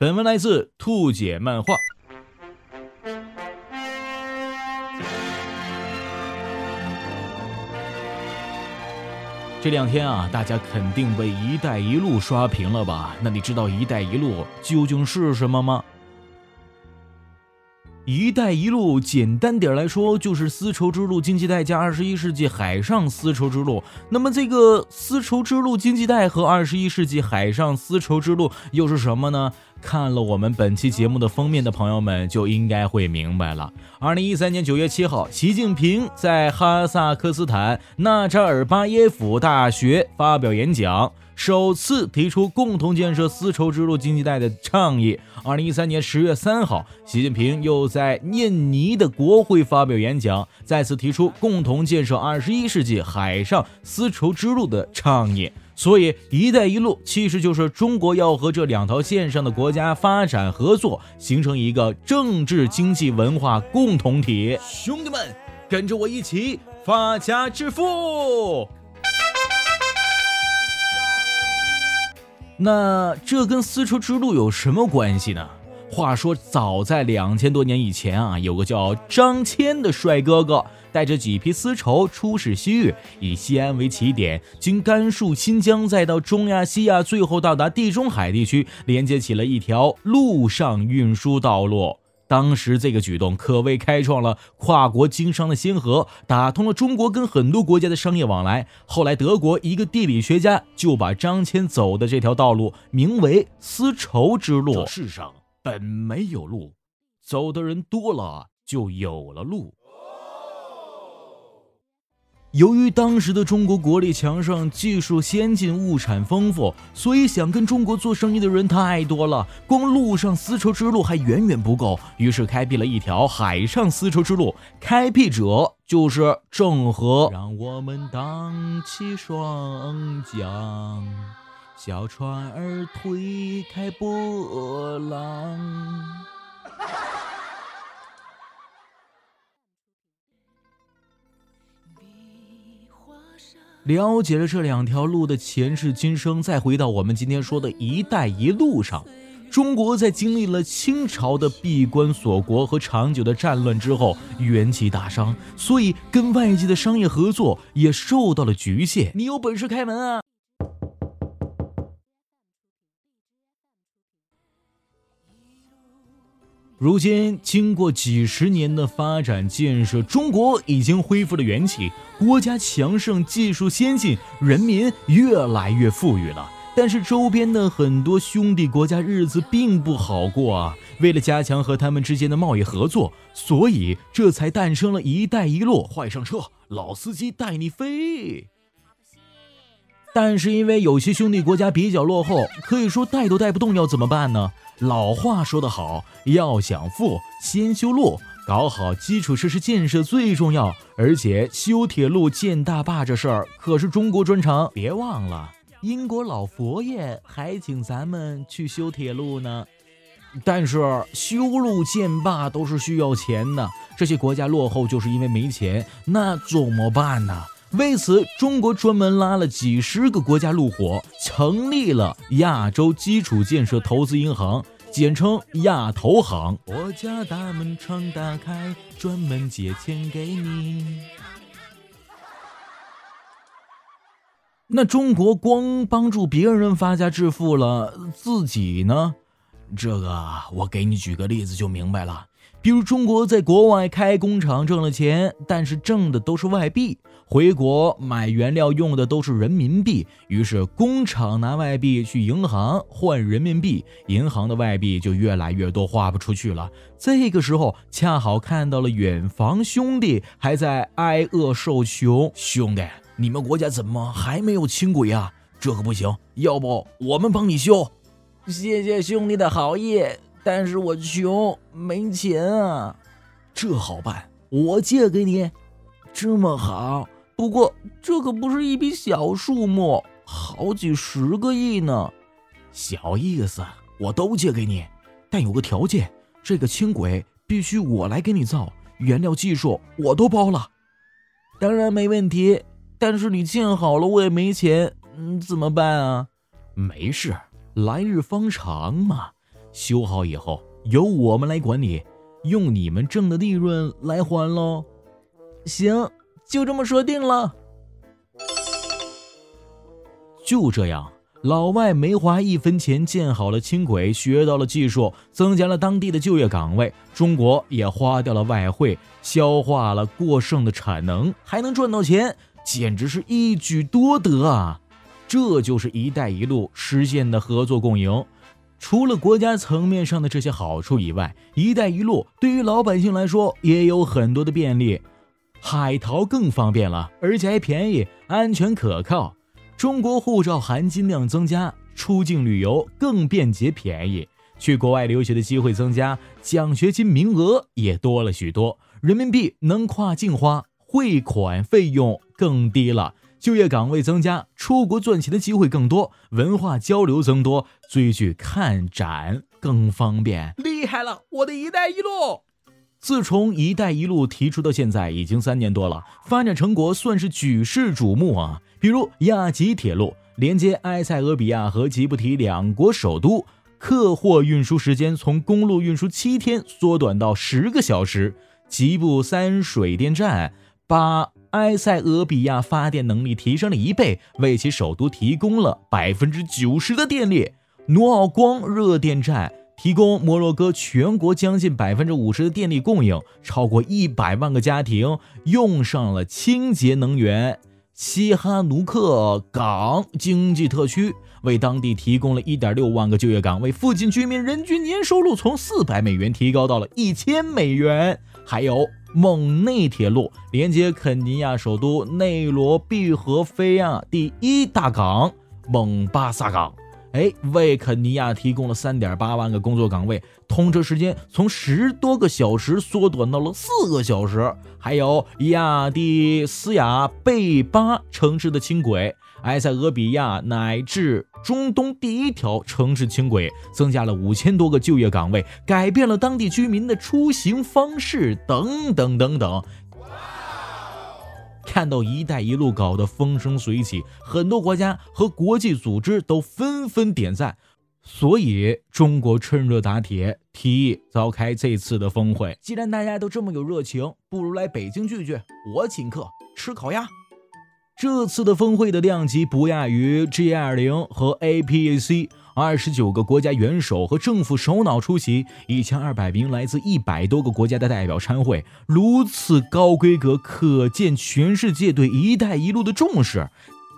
本文来自兔姐漫画。这两天啊，大家肯定被“一带一路”刷屏了吧？那你知道“一带一路”究竟是什么吗？“一带一路”简单点来说，就是丝绸之路经济带加二十一世纪海上丝绸之路。那么，这个丝绸之路经济带和二十一世纪海上丝绸之路又是什么呢？看了我们本期节目的封面的朋友们就应该会明白了。二零一三年九月七号，习近平在哈萨克斯坦纳扎尔巴耶夫大学发表演讲，首次提出共同建设丝绸之路经济带的倡议。二零一三年十月三号，习近平又在印尼的国会发表演讲，再次提出共同建设二十一世纪海上丝绸之路的倡议。所以，“一带一路”其实就是中国要和这两条线上的国家发展合作，形成一个政治、经济、文化共同体。兄弟们，跟着我一起发家致富！那这跟丝绸之路有什么关系呢？话说，早在两千多年以前啊，有个叫张骞的帅哥哥。带着几批丝绸出使西域，以西安为起点，经甘肃、新疆，再到中亚、西亚，最后到达地中海地区，连接起了一条陆上运输道路。当时这个举动可谓开创了跨国经商的先河，打通了中国跟很多国家的商业往来。后来，德国一个地理学家就把张骞走的这条道路名为丝绸之路。世上本没有路，走的人多了，就有了路。由于当时的中国国力强盛，技术先进，物产丰富，所以想跟中国做生意的人太多了，光陆上丝绸之路还远远不够，于是开辟了一条海上丝绸之路。开辟者就是郑和。让我们荡起双桨，小船儿推开波浪。了解了这两条路的前世今生，再回到我们今天说的一带一路上，中国在经历了清朝的闭关锁国和长久的战乱之后，元气大伤，所以跟外界的商业合作也受到了局限。你有本事开门啊！如今，经过几十年的发展建设，中国已经恢复了元气，国家强盛，技术先进，人民越来越富裕了。但是，周边的很多兄弟国家日子并不好过啊！为了加强和他们之间的贸易合作，所以这才诞生了一带一路。快上车，老司机带你飞。但是，因为有些兄弟国家比较落后，可以说带都带不动，要怎么办呢？老话说得好，要想富，先修路，搞好基础设施建设最重要。而且修铁路、建大坝这事儿可是中国专长。别忘了，英国老佛爷还请咱们去修铁路呢。但是修路建坝都是需要钱的，这些国家落后就是因为没钱，那怎么办呢？为此，中国专门拉了几十个国家入伙，成立了亚洲基础建设投资银行，简称亚投行。我家大门常打开，专门借钱给你。那中国光帮助别人发家致富了，自己呢？这个我给你举个例子就明白了。比如中国在国外开工厂挣了钱，但是挣的都是外币，回国买原料用的都是人民币，于是工厂拿外币去银行换人民币，银行的外币就越来越多，花不出去了。这个时候恰好看到了远房兄弟还在挨饿受穷，兄弟，你们国家怎么还没有轻轨啊？这可不行，要不我们帮你修。谢谢兄弟的好意。但是我穷，没钱啊。这好办，我借给你。这么好，不过这可不是一笔小数目，好几十个亿呢。小意思，我都借给你，但有个条件，这个轻轨必须我来给你造，原料技术我都包了。当然没问题，但是你建好了，我也没钱，嗯，怎么办啊？没事，来日方长嘛。修好以后由我们来管理，用你们挣的利润来还喽。行，就这么说定了。就这样。老外没花一分钱建好了轻轨，学到了技术，增加了当地的就业岗位。中国也花掉了外汇，消化了过剩的产能，还能赚到钱，简直是一举多得啊！这就是“一带一路”实现的合作共赢。除了国家层面上的这些好处以外，“一带一路”对于老百姓来说也有很多的便利，海淘更方便了，而且还便宜、安全、可靠。中国护照含金量增加，出境旅游更便捷便宜，去国外留学的机会增加，奖学金名额也多了许多，人民币能跨境花，汇款费用更低了，就业岗位增加，出国赚钱的机会更多，文化交流增多，追剧看展更方便。厉害了，我的一带一路！自从“一带一路”提出到现在已经三年多了，发展成果算是举世瞩目啊。比如亚吉铁路连接埃塞俄比亚和吉布提两国首都，客货运输时间从公路运输七天缩短到十个小时；吉布三水电站把埃塞俄比亚发电能力提升了一倍，为其首都提供了百分之九十的电力；努奥光热电站。提供摩洛哥全国将近百分之五十的电力供应，超过一百万个家庭用上了清洁能源。西哈努克港经济特区为当地提供了一点六万个就业岗位，附近居民人均年收入从四百美元提高到了一千美元。还有蒙内铁路连接肯尼亚首都内罗毕和菲亚第一大港蒙巴萨港。哎，为肯尼亚提供了三点八万个工作岗位，通车时间从十多个小时缩短到了四个小时。还有亚的斯亚贝巴城市的轻轨，埃塞俄比亚乃至中东第一条城市轻轨，增加了五千多个就业岗位，改变了当地居民的出行方式，等等等等。看到“一带一路”搞得风生水起，很多国家和国际组织都纷纷点赞，所以中国趁热打铁，提议召开这次的峰会。既然大家都这么有热情，不如来北京聚聚，我请客吃烤鸭。这次的峰会的量级不亚于 G20 和 APEC。二十九个国家元首和政府首脑出席，一千二百名来自一百多个国家的代表参会，如此高规格，可见全世界对“一带一路”的重视。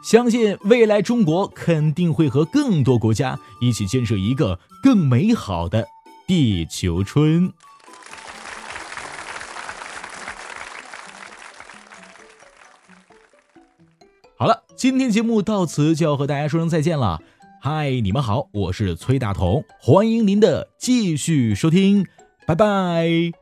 相信未来中国肯定会和更多国家一起建设一个更美好的地球村。今天节目到此就要和大家说声再见了。嗨，你们好，我是崔大同，欢迎您的继续收听，拜拜。